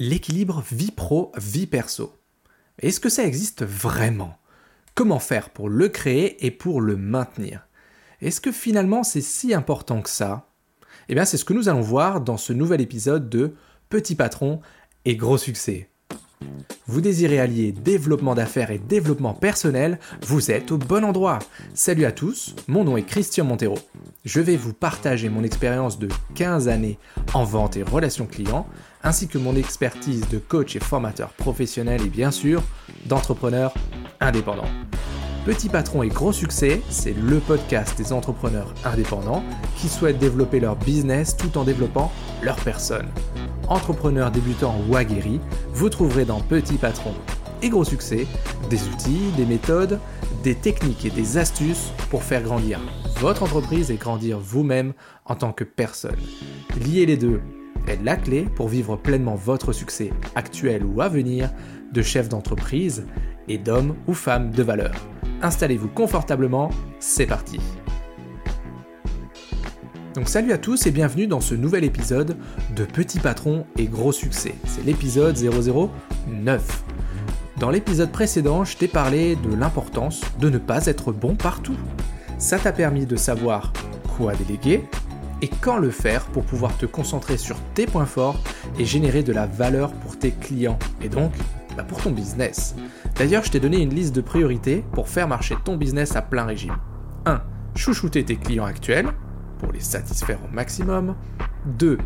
L'équilibre vie pro, vie perso. Est-ce que ça existe vraiment? Comment faire pour le créer et pour le maintenir? Est-ce que finalement c'est si important que ça? Eh bien c'est ce que nous allons voir dans ce nouvel épisode de Petit patron et gros succès. Vous désirez allier développement d'affaires et développement personnel, vous êtes au bon endroit. Salut à tous, mon nom est Christian Montero. Je vais vous partager mon expérience de 15 années en vente et relations clients, ainsi que mon expertise de coach et formateur professionnel et bien sûr d'entrepreneur indépendant. Petit patron et gros succès, c'est le podcast des entrepreneurs indépendants qui souhaitent développer leur business tout en développant leur personne entrepreneur débutant ou aguerri, vous trouverez dans Petit Patron et Gros Succès des outils, des méthodes, des techniques et des astuces pour faire grandir votre entreprise et grandir vous-même en tant que personne. Lier les deux est la clé pour vivre pleinement votre succès actuel ou à venir de chef d'entreprise et d'homme ou femme de valeur. Installez-vous confortablement, c'est parti. Donc salut à tous et bienvenue dans ce nouvel épisode de Petit Patron et Gros Succès. C'est l'épisode 009. Dans l'épisode précédent, je t'ai parlé de l'importance de ne pas être bon partout. Ça t'a permis de savoir quoi déléguer et quand le faire pour pouvoir te concentrer sur tes points forts et générer de la valeur pour tes clients et donc bah, pour ton business. D'ailleurs, je t'ai donné une liste de priorités pour faire marcher ton business à plein régime. 1. Chouchouter tes clients actuels pour les satisfaire au maximum. 2.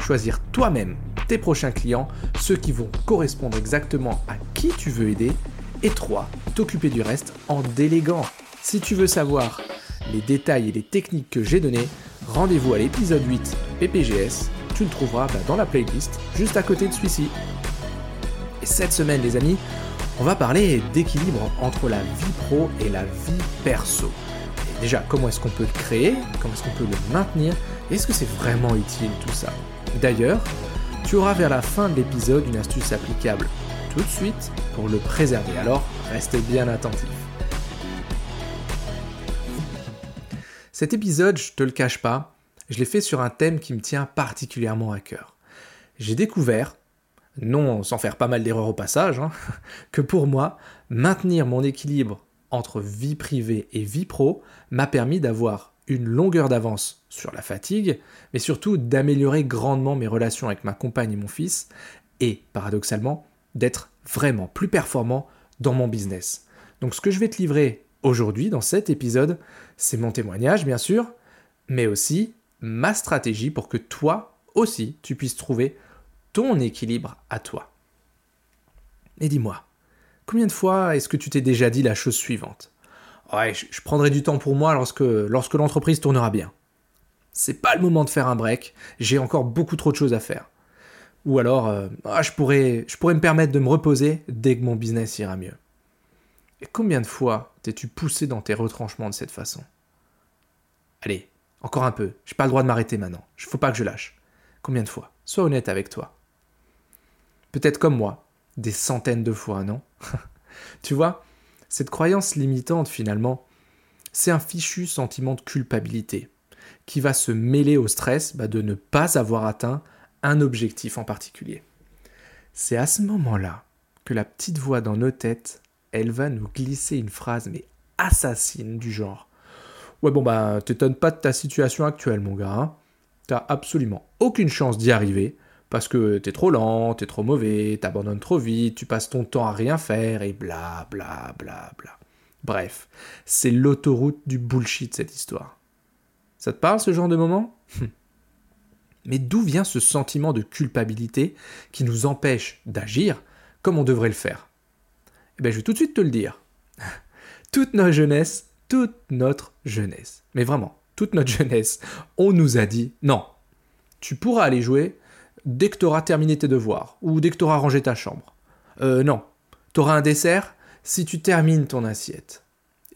Choisir toi-même tes prochains clients, ceux qui vont correspondre exactement à qui tu veux aider. Et 3. T'occuper du reste en déléguant. Si tu veux savoir les détails et les techniques que j'ai données, rendez-vous à l'épisode 8 PPGS. Tu le trouveras bah, dans la playlist juste à côté de celui-ci. Et cette semaine, les amis, on va parler d'équilibre entre la vie pro et la vie perso. Déjà, comment est-ce qu'on peut le créer? Comment est-ce qu'on peut le maintenir? Est-ce que c'est vraiment utile tout ça? D'ailleurs, tu auras vers la fin de l'épisode une astuce applicable tout de suite pour le préserver. Alors, restez bien attentifs. Cet épisode, je te le cache pas, je l'ai fait sur un thème qui me tient particulièrement à cœur. J'ai découvert, non sans faire pas mal d'erreurs au passage, hein, que pour moi, maintenir mon équilibre entre vie privée et vie pro m'a permis d'avoir une longueur d'avance sur la fatigue, mais surtout d'améliorer grandement mes relations avec ma compagne et mon fils, et paradoxalement, d'être vraiment plus performant dans mon business. Donc ce que je vais te livrer aujourd'hui dans cet épisode, c'est mon témoignage bien sûr, mais aussi ma stratégie pour que toi aussi tu puisses trouver ton équilibre à toi. Et dis-moi, Combien de fois est-ce que tu t'es déjà dit la chose suivante? Ouais, je, prendrai du temps pour moi lorsque, lorsque l'entreprise tournera bien. C'est pas le moment de faire un break, j'ai encore beaucoup trop de choses à faire. Ou alors, euh, ah, je, pourrais, je pourrais me permettre de me reposer dès que mon business ira mieux. Et combien de fois t'es-tu poussé dans tes retranchements de cette façon? Allez, encore un peu, j'ai pas le droit de m'arrêter maintenant, faut pas que je lâche. Combien de fois? Sois honnête avec toi. Peut-être comme moi, des centaines de fois, non Tu vois, cette croyance limitante finalement, c'est un fichu sentiment de culpabilité qui va se mêler au stress bah, de ne pas avoir atteint un objectif en particulier. C'est à ce moment-là que la petite voix dans nos têtes, elle va nous glisser une phrase mais assassine du genre Ouais bon bah t'étonnes pas de ta situation actuelle mon gars, hein. t'as absolument aucune chance d'y arriver, parce que t'es trop lent, t'es trop mauvais, t'abandonnes trop vite, tu passes ton temps à rien faire et bla bla bla bla. Bref, c'est l'autoroute du bullshit cette histoire. Ça te parle ce genre de moment? Mais d'où vient ce sentiment de culpabilité qui nous empêche d'agir comme on devrait le faire? Eh bien, je vais tout de suite te le dire. toute notre jeunesse, toute notre jeunesse, mais vraiment, toute notre jeunesse, on nous a dit non, tu pourras aller jouer dès que tu auras terminé tes devoirs ou dès que tu auras rangé ta chambre. Euh, non, tu auras un dessert si tu termines ton assiette.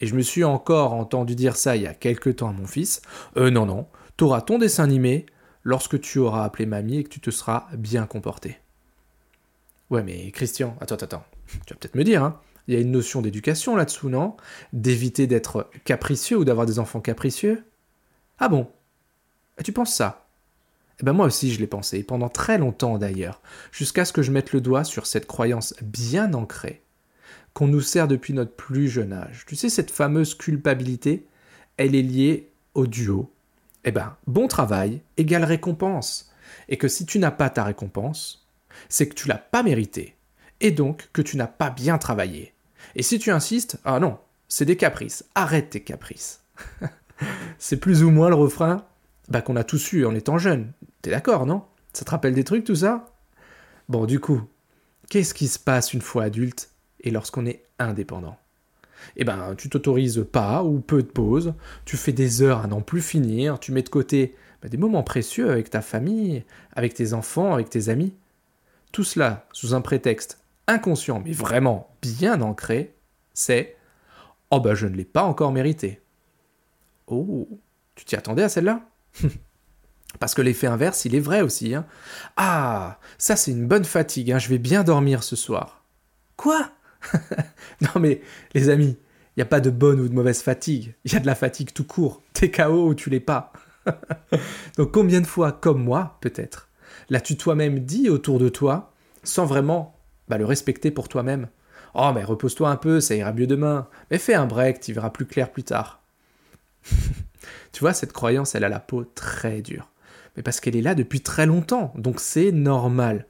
Et je me suis encore entendu dire ça il y a quelques temps à mon fils. Euh, non, non, tu auras ton dessin animé lorsque tu auras appelé mamie et que tu te seras bien comporté. Ouais, mais Christian, attends, attends, tu vas peut-être me dire, hein, il y a une notion d'éducation là-dessous, non? D'éviter d'être capricieux ou d'avoir des enfants capricieux? Ah bon? Et tu penses ça? Eh ben moi aussi je l'ai pensé, pendant très longtemps d'ailleurs, jusqu'à ce que je mette le doigt sur cette croyance bien ancrée qu'on nous sert depuis notre plus jeune âge. Tu sais, cette fameuse culpabilité, elle est liée au duo. Eh ben, bon travail égale récompense. Et que si tu n'as pas ta récompense, c'est que tu l'as pas mérité. Et donc que tu n'as pas bien travaillé. Et si tu insistes, ah non, c'est des caprices. Arrête tes caprices. c'est plus ou moins le refrain bah, qu'on a tous eu en étant jeune. T'es d'accord, non? Ça te rappelle des trucs, tout ça? Bon, du coup, qu'est-ce qui se passe une fois adulte et lorsqu'on est indépendant? Eh ben, tu t'autorises pas ou peu de pauses, tu fais des heures à n'en plus finir, tu mets de côté bah, des moments précieux avec ta famille, avec tes enfants, avec tes amis. Tout cela sous un prétexte inconscient, mais vraiment bien ancré, c'est Oh ben je ne l'ai pas encore mérité. Oh, tu t'y attendais à celle-là? Parce que l'effet inverse, il est vrai aussi. Hein. Ah, ça c'est une bonne fatigue, hein. je vais bien dormir ce soir. Quoi? Non mais, les amis, il n'y a pas de bonne ou de mauvaise fatigue, il y a de la fatigue tout court. T'es KO ou tu l'es pas. Donc combien de fois, comme moi peut-être, l'as-tu toi-même dit autour de toi, sans vraiment bah, le respecter pour toi-même? Oh mais repose-toi un peu, ça ira mieux demain. Mais fais un break, tu verras plus clair plus tard. Tu vois, cette croyance, elle a la peau très dure. Mais parce qu'elle est là depuis très longtemps, donc c'est normal.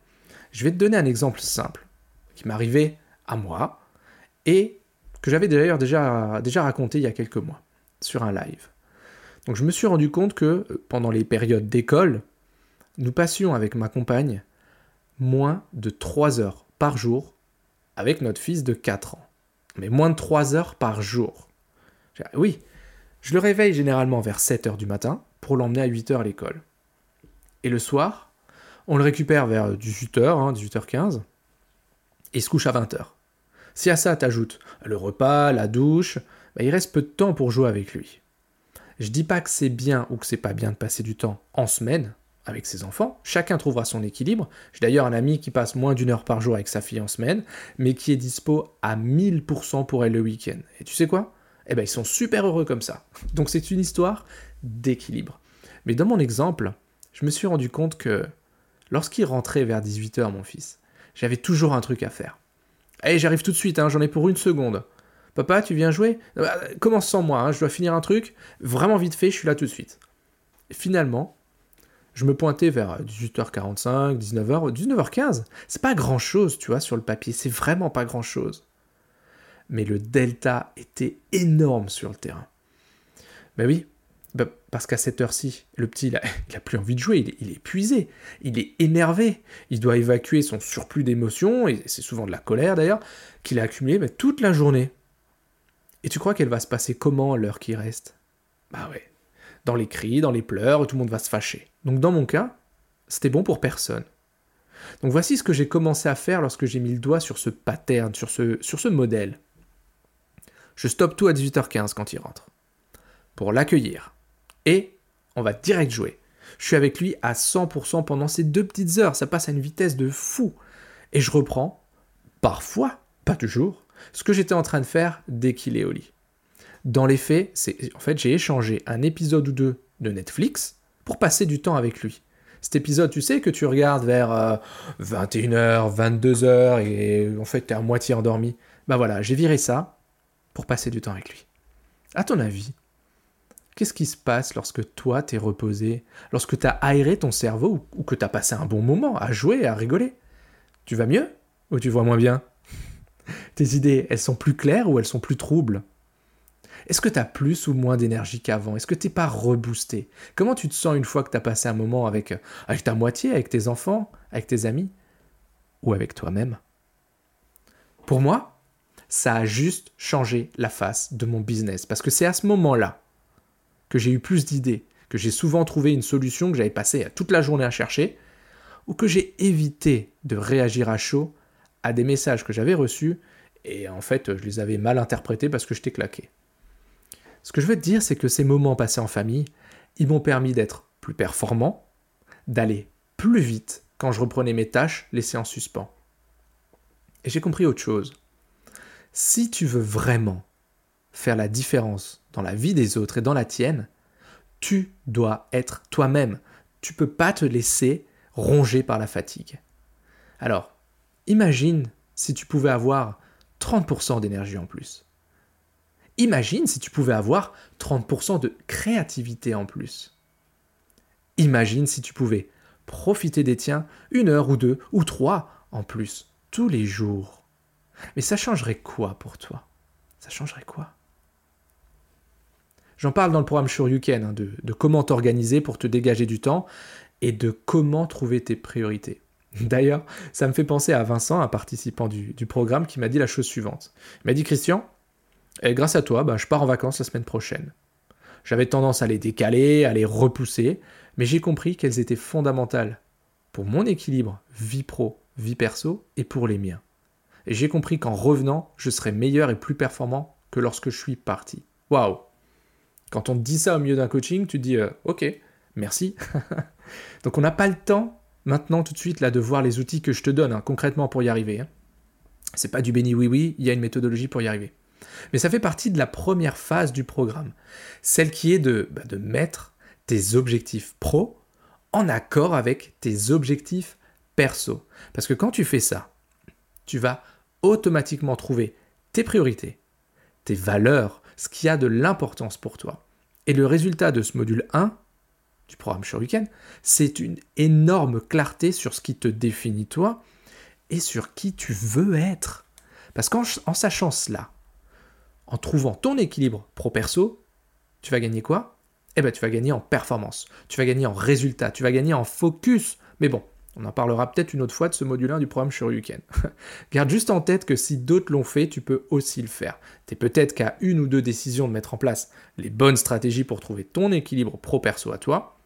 Je vais te donner un exemple simple, qui arrivé à moi, et que j'avais d'ailleurs déjà, déjà raconté il y a quelques mois, sur un live. Donc je me suis rendu compte que euh, pendant les périodes d'école, nous passions avec ma compagne moins de 3 heures par jour avec notre fils de 4 ans. Mais moins de 3 heures par jour. Oui, je le réveille généralement vers 7 heures du matin pour l'emmener à 8 heures à l'école. Et le soir, on le récupère vers 18h, 18h15, et il se couche à 20h. Si à ça t'ajoutes le repas, la douche, bah, il reste peu de temps pour jouer avec lui. Je dis pas que c'est bien ou que c'est pas bien de passer du temps en semaine avec ses enfants, chacun trouvera son équilibre. J'ai d'ailleurs un ami qui passe moins d'une heure par jour avec sa fille en semaine, mais qui est dispo à 1000% pour elle le week-end. Et tu sais quoi? Eh ben, ils sont super heureux comme ça. Donc c'est une histoire d'équilibre. Mais dans mon exemple, je me suis rendu compte que lorsqu'il rentrait vers 18h, mon fils, j'avais toujours un truc à faire. Allez, j'arrive tout de suite, hein, j'en ai pour une seconde. Papa, tu viens jouer? Bah, Commence sans moi, hein, je dois finir un truc. Vraiment vite fait, je suis là tout de suite. finalement, je me pointais vers 18h45, 19h, 19h15. C'est pas grand chose, tu vois, sur le papier. C'est vraiment pas grand chose mais le delta était énorme sur le terrain. Ben oui, ben parce qu'à cette heure-ci, le petit, il a, plus envie de jouer, il est, épuisé, il est énervé, il doit évacuer son surplus d'émotions, et c'est souvent de la colère d'ailleurs, qu'il a accumulé ben, toute la journée. Et tu crois qu'elle va se passer comment l'heure qui reste? Bah ouais, dans les cris, dans les pleurs, tout le monde va se fâcher. Donc dans mon cas, c'était bon pour personne. Donc voici ce que j'ai commencé à faire lorsque j'ai mis le doigt sur ce pattern, sur ce modèle. Je stoppe tout à 18h15 quand il rentre. Pour l'accueillir. Et on va direct jouer. Je suis avec lui à 100% pendant ces deux petites heures. Ça passe à une vitesse de fou. Et je reprends, parfois, pas toujours, ce que j'étais en train de faire dès qu'il est au lit. Dans les faits, c'est en fait j'ai échangé un épisode ou deux de Netflix pour passer du temps avec lui. Cet épisode, tu sais que tu regardes vers 21h, euh, 22h et en fait tu es à moitié endormi. Bah voilà, j'ai viré ça pour passer du temps avec lui. À ton avis, qu'est-ce qui se passe lorsque toi t'es reposé, lorsque t'as aéré ton cerveau ou, que t'as passé un bon moment à jouer, à rigoler? Tu vas mieux ou tu vois moins bien? Tes idées, elles sont plus claires ou elles sont plus troubles? Est-ce que t'as plus ou moins d'énergie qu'avant? Est-ce que t'es pas reboosté? Comment tu te sens une fois que t'as passé un moment avec, avec ta moitié, avec tes enfants, avec tes amis ou avec toi-même? Pour moi, ça a juste changé la face de mon business. Parce que c'est à ce moment-là que j'ai eu plus d'idées, que j'ai souvent trouvé une solution que j'avais passé toute la journée à chercher, ou que j'ai évité de réagir à chaud à des messages que j'avais reçus, et en fait je les avais mal interprétés parce que j'étais claqué. Ce que je veux te dire, c'est que ces moments passés en famille, ils m'ont permis d'être plus performant, d'aller plus vite quand je reprenais mes tâches laissées en suspens. Et j'ai compris autre chose si tu veux vraiment faire la différence dans la vie des autres et dans la tienne, tu dois être toi-même. tu peux pas te laisser ronger par la fatigue. Alors, imagine si tu pouvais avoir 30% d'énergie en plus. Imagine si tu pouvais avoir 30% de créativité en plus. Imagine si tu pouvais profiter des tiens une heure ou deux ou trois en plus tous les jours. Mais ça changerait quoi pour toi? Ça changerait quoi? J'en parle dans le programme Shoryuken, hein, de, comment t'organiser pour te dégager du temps et de comment trouver tes priorités. D'ailleurs, ça me fait penser à Vincent, un participant du, programme, qui m'a dit la chose suivante. Il m'a dit Christian, eh, grâce à toi, bah, je pars en vacances la semaine prochaine. J'avais tendance à les décaler, à les repousser, mais j'ai compris qu'elles étaient fondamentales pour mon équilibre vie pro, vie perso et pour les miens. Et j'ai compris qu'en revenant, je serais meilleur et plus performant que lorsque je suis parti. Waouh Quand on te dit ça au milieu d'un coaching, tu te dis euh, Ok, merci. Donc on n'a pas le temps maintenant tout de suite là de voir les outils que je te donne hein, concrètement pour y arriver. Hein. C'est pas du béni oui oui, il y a une méthodologie pour y arriver. Mais ça fait partie de la première phase du programme, celle qui est de, bah, de mettre tes objectifs pro en accord avec tes objectifs perso. Parce que quand tu fais ça, tu vas automatiquement trouver tes priorités, tes valeurs, ce qui a de l'importance pour toi. Et le résultat de ce module 1, du programme Shuriken, c'est une énorme clarté sur ce qui te définit toi et sur qui tu veux être. Parce qu'en sachant cela, en trouvant ton équilibre pro-perso, tu vas gagner quoi? Eh bien, tu vas gagner en performance, tu vas gagner en résultat, tu vas gagner en focus. Mais bon, on en parlera peut-être une autre fois de ce module 1 du programme Shoryuken. Garde juste en tête que si d'autres l'ont fait, tu peux aussi le faire. Tu es peut-être qu'à une ou deux décisions de mettre en place les bonnes stratégies pour trouver ton équilibre pro-perso à toi,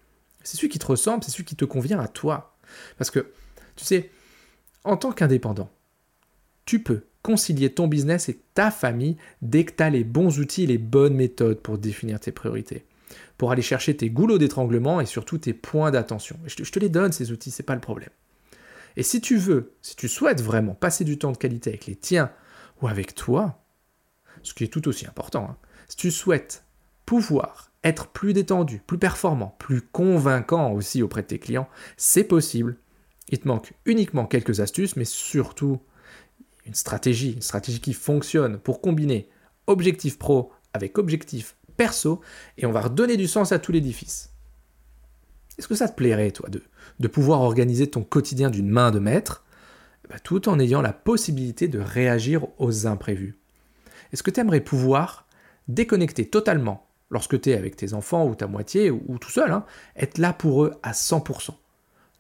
c'est celui qui te ressemble, c'est celui qui te convient à toi. Parce que, tu sais, en tant qu'indépendant, tu peux concilier ton business et ta famille dès que tu as les bons outils, les bonnes méthodes pour définir tes priorités. Pour aller chercher tes goulots d'étranglement et surtout tes points d'attention. Je, te, les donne, ces outils, c'est pas le problème. Et si tu veux, si tu souhaites vraiment passer du temps de qualité avec les tiens ou avec toi, ce qui est tout aussi important, hein, si tu souhaites pouvoir être plus détendu, plus performant, plus convaincant aussi auprès de tes clients, c'est possible. Il te manque uniquement quelques astuces, mais surtout une stratégie, une stratégie qui fonctionne pour combiner objectif pro avec objectif perso, et on va redonner du sens à tout l'édifice. Est-ce que ça te plairait, toi, de, pouvoir organiser ton quotidien d'une main de maître, bah, tout en ayant la possibilité de réagir aux imprévus? Est-ce que tu aimerais pouvoir déconnecter totalement lorsque tu es avec tes enfants ou ta moitié ou, tout seul, hein, être là pour eux à 100%.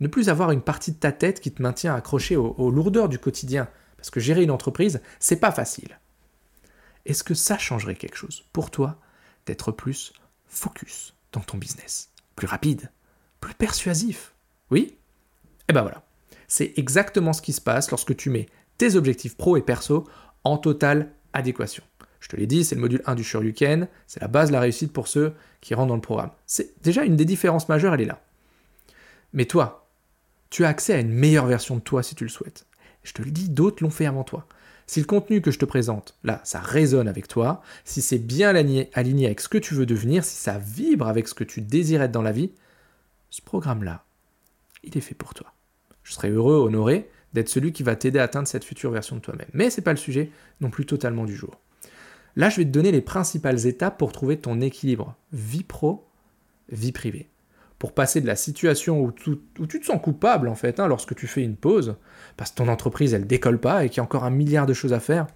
Ne plus avoir une partie de ta tête qui te maintient accroché aux, lourdeurs du quotidien, parce que gérer une entreprise, c'est pas facile. Est-ce que ça changerait quelque chose pour toi d'être plus focus dans ton business, plus rapide, plus persuasif Oui? Eh ben voilà, c'est exactement ce qui se passe lorsque tu mets tes objectifs pro et perso en totale adéquation. Je te l'ai dit, c'est le module 1 du Shoryuken, c'est la base de la réussite pour ceux qui rentrent dans le programme. C'est déjà une des différences majeures, elle est là. Mais toi, tu as accès à une meilleure version de toi si tu le souhaites. Je te le dis, d'autres l'ont fait avant toi. Si le contenu que je te présente, là, ça résonne avec toi, si c'est bien aligné, avec ce que tu veux devenir, si ça vibre avec ce que tu désires être dans la vie, ce programme-là, il est fait pour toi. Je serai heureux, honoré d'être celui qui va t'aider à atteindre cette future version de toi-même. Mais ce n'est pas le sujet non plus totalement du jour. Là, je vais te donner les principales étapes pour trouver ton équilibre vie pro, vie privée. Pour passer de la situation où, tu, te sens coupable, en fait, hein, lorsque tu fais une pause, parce que ton entreprise, elle décolle pas et qu'il y a encore un milliard de choses à faire,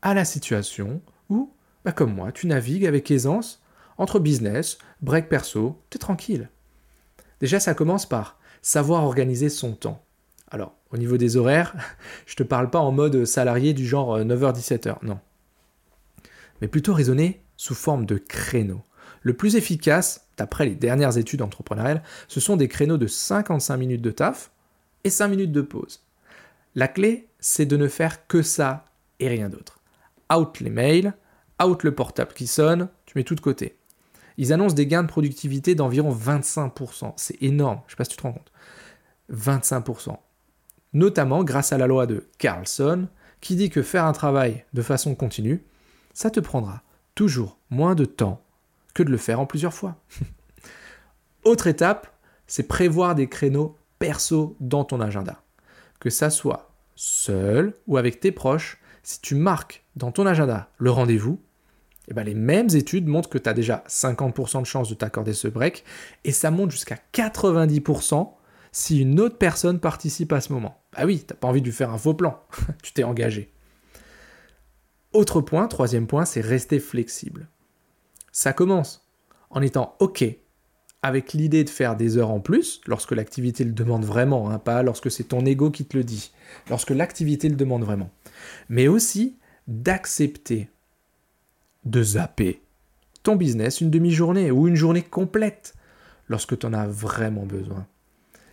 à la situation où, bah, comme moi, tu navigues avec aisance entre business, break perso, tu es tranquille. Déjà, ça commence par savoir organiser son temps. Alors, au niveau des horaires, je te parle pas en mode salarié du genre 9h-17h, euh, non mais plutôt raisonner sous forme de créneaux. Le plus efficace, d'après les dernières études entrepreneuriales, ce sont des créneaux de 55 minutes de taf et 5 minutes de pause. La clé, c'est de ne faire que ça et rien d'autre. Out les mails, out le portable qui sonne, tu mets tout de côté. Ils annoncent des gains de productivité d'environ 25%. C'est énorme, je ne sais pas si tu te rends compte. 25%. Notamment grâce à la loi de Carlson, qui dit que faire un travail de façon continue, ça te prendra toujours moins de temps que de le faire en plusieurs fois. Autre étape, c'est prévoir des créneaux perso dans ton agenda. Que ça soit seul ou avec tes proches, si tu marques dans ton agenda le rendez-vous, eh ben les mêmes études montrent que tu as déjà 50% de chance de t'accorder ce break et ça monte jusqu'à 90% si une autre personne participe à ce moment. Bah oui, t'as pas envie de lui faire un faux plan, tu t'es engagé. Autre point, troisième point, c'est rester flexible. Ça commence en étant OK avec l'idée de faire des heures en plus, lorsque l'activité le demande vraiment, hein, pas lorsque c'est ton ego qui te le dit, lorsque l'activité le demande vraiment. Mais aussi d'accepter de zapper ton business une demi-journée ou une journée complète lorsque tu en as vraiment besoin.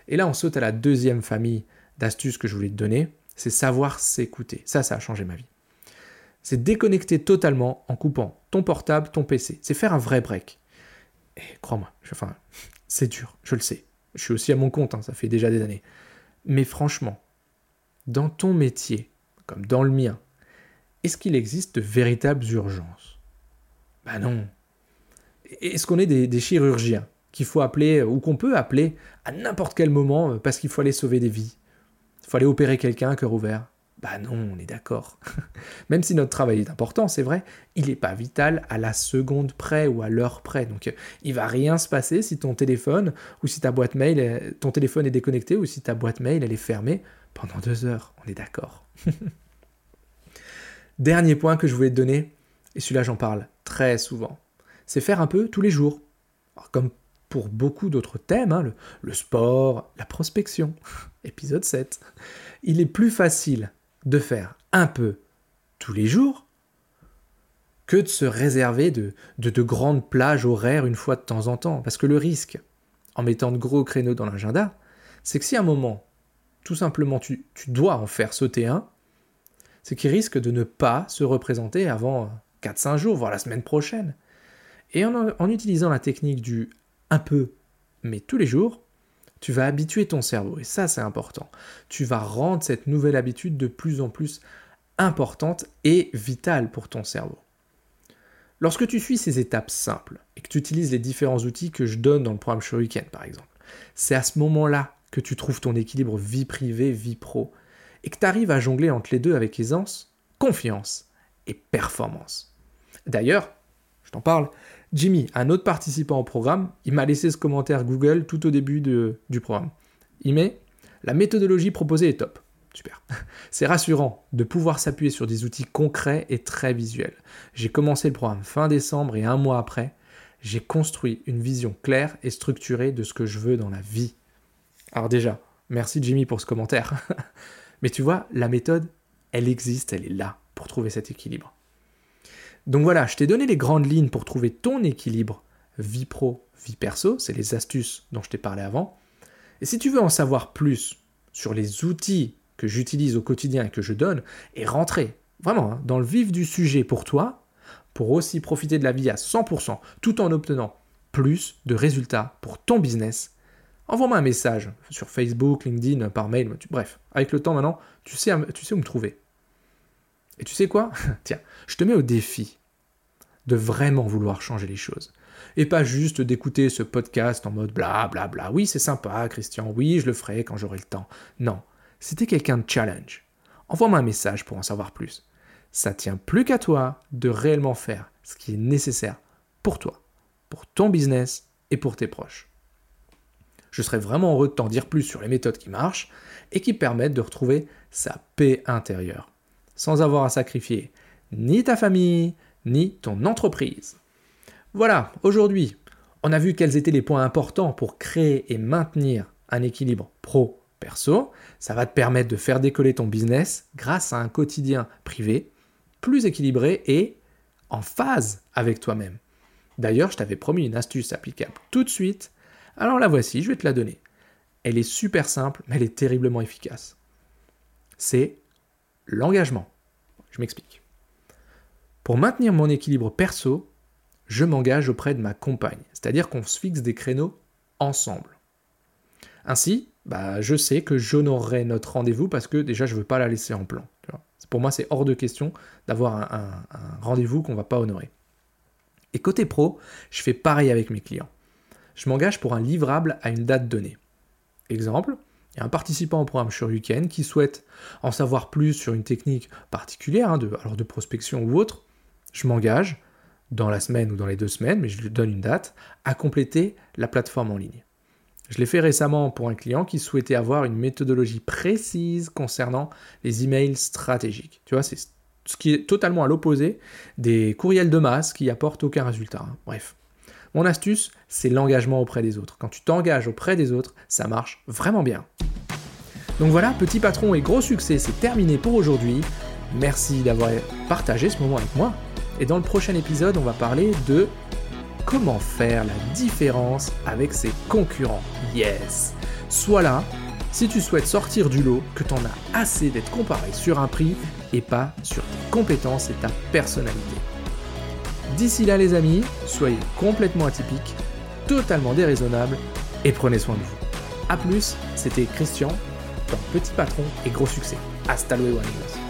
Et là, on saute à la deuxième famille d'astuces que je voulais te donner, c'est savoir s'écouter. Ça, ça a changé ma vie. C'est déconnecter totalement en coupant ton portable, ton PC. C'est faire un vrai break. Et crois-moi, enfin, c'est dur, je le sais. Je suis aussi à mon compte, hein, ça fait déjà des années. Mais franchement, dans ton métier, comme dans le mien, est-ce qu'il existe de véritables urgences? Ben non. Est-ce qu'on est des chirurgiens qu'il faut appeler, ou qu'on peut appeler à n'importe quel moment parce qu'il faut aller sauver des vies? Il faut aller opérer quelqu'un à cœur ouvert bah non, on est d'accord. Même si notre travail est important, c'est vrai, il n'est pas vital à la seconde près ou à l'heure près. Donc euh, il va rien se passer si ton téléphone ou si ta boîte mail, ton téléphone est déconnecté ou si ta boîte mail est fermée pendant deux heures. On est d'accord. Dernier point que je voulais te donner, et celui-là j'en parle très souvent, c'est faire un peu tous les jours. comme pour beaucoup d'autres thèmes, hein, le, le sport, la prospection, épisode 7, il est plus facile de faire un peu tous les jours que de se réserver de, de, grandes plages horaires une fois de temps en temps. Parce que le risque, en mettant de gros créneaux dans l'agenda, c'est que si à un moment, tout simplement, tu, dois en faire sauter un, c'est qu'il risque de ne pas se représenter avant 4-5 jours, voire la semaine prochaine. Et en utilisant la technique du un peu, mais tous les jours, tu vas habituer ton cerveau, et ça c'est important. Tu vas rendre cette nouvelle habitude de plus en plus importante et vitale pour ton cerveau. Lorsque tu suis ces étapes simples et que tu utilises les différents outils que je donne dans le programme Shuriken par exemple, c'est à ce moment-là que tu trouves ton équilibre vie privée, vie pro, et que tu arrives à jongler entre les deux avec aisance, confiance et performance. D'ailleurs, je t'en parle, Jimmy, un autre participant au programme, il m'a laissé ce commentaire Google tout au début du programme. Il met La méthodologie proposée est top. Super. C'est rassurant de pouvoir s'appuyer sur des outils concrets et très visuels. J'ai commencé le programme fin décembre et un mois après, j'ai construit une vision claire et structurée de ce que je veux dans la vie. Alors déjà, merci Jimmy pour ce commentaire. Mais tu vois, la méthode, elle existe, elle est là pour trouver cet équilibre. Donc voilà, je t'ai donné les grandes lignes pour trouver ton équilibre vie pro, vie perso, c'est les astuces dont je t'ai parlé avant. Et si tu veux en savoir plus sur les outils que j'utilise au quotidien et que je donne, et rentrer vraiment hein, dans le vif du sujet pour toi, pour aussi profiter de la vie à 100%, tout en obtenant plus de résultats pour ton business, envoie-moi un message sur Facebook, LinkedIn, par mail, bref, avec le temps maintenant, tu sais, tu sais où me trouver. Et tu sais quoi? Tiens, je te mets au défi de vraiment vouloir changer les choses. Et pas juste d'écouter ce podcast en mode bla bla bla. Oui, c'est sympa, Christian. Oui, je le ferai quand j'aurai le temps. Non. C'était quelqu'un de challenge. Envoie-moi un message pour en savoir plus. Ça tient plus qu'à toi de réellement faire ce qui est nécessaire pour toi, pour ton business et pour tes proches. Je serais vraiment heureux de t'en dire plus sur les méthodes qui marchent et qui permettent de retrouver sa paix intérieure sans avoir à sacrifier ni ta famille, ni ton entreprise. Voilà, aujourd'hui, on a vu quels étaient les points importants pour créer et maintenir un équilibre pro-perso. Ça va te permettre de faire décoller ton business grâce à un quotidien privé plus équilibré et en phase avec toi-même. D'ailleurs, je t'avais promis une astuce applicable tout de suite. Alors la voici, je vais te la donner. Elle est super simple, mais elle est terriblement efficace. C'est l'engagement. Je m'explique. Pour maintenir mon équilibre perso, je m'engage auprès de ma compagne, c'est-à-dire qu'on se fixe des créneaux ensemble. Ainsi, bah, je sais que j'honorerai notre rendez-vous parce que déjà je ne veux pas la laisser en plan. Pour moi, c'est hors de question d'avoir un, un rendez-vous qu'on ne va pas honorer. Et côté pro, je fais pareil avec mes clients. je m'engage pour un livrable à une date donnée. Exemple, il y a un participant au programme Weekend qui souhaite en savoir plus sur une technique particulière, hein, de, alors de prospection ou autre. Je m'engage, dans la semaine ou dans les deux semaines, mais je lui donne une date, à compléter la plateforme en ligne. Je l'ai fait récemment pour un client qui souhaitait avoir une méthodologie précise concernant les emails stratégiques. Tu vois, c'est ce qui est totalement à l'opposé des courriels de masse qui apportent aucun résultat. Hein. Bref. Mon astuce, c'est l'engagement auprès des autres. Quand tu t'engages auprès des autres, ça marche vraiment bien. Donc voilà, petit patron et gros succès, c'est terminé pour aujourd'hui. Merci d'avoir partagé ce moment avec moi. Et dans le prochain épisode, on va parler de comment faire la différence avec ses concurrents. Yes Sois là si tu souhaites sortir du lot, que tu en as assez d'être comparé sur un prix et pas sur tes compétences et ta personnalité. D'ici là les amis, soyez complètement atypiques, totalement déraisonnables et prenez soin de vous. A plus, c'était Christian dans Petit Patron et Gros Succès. Hasta luego amigos.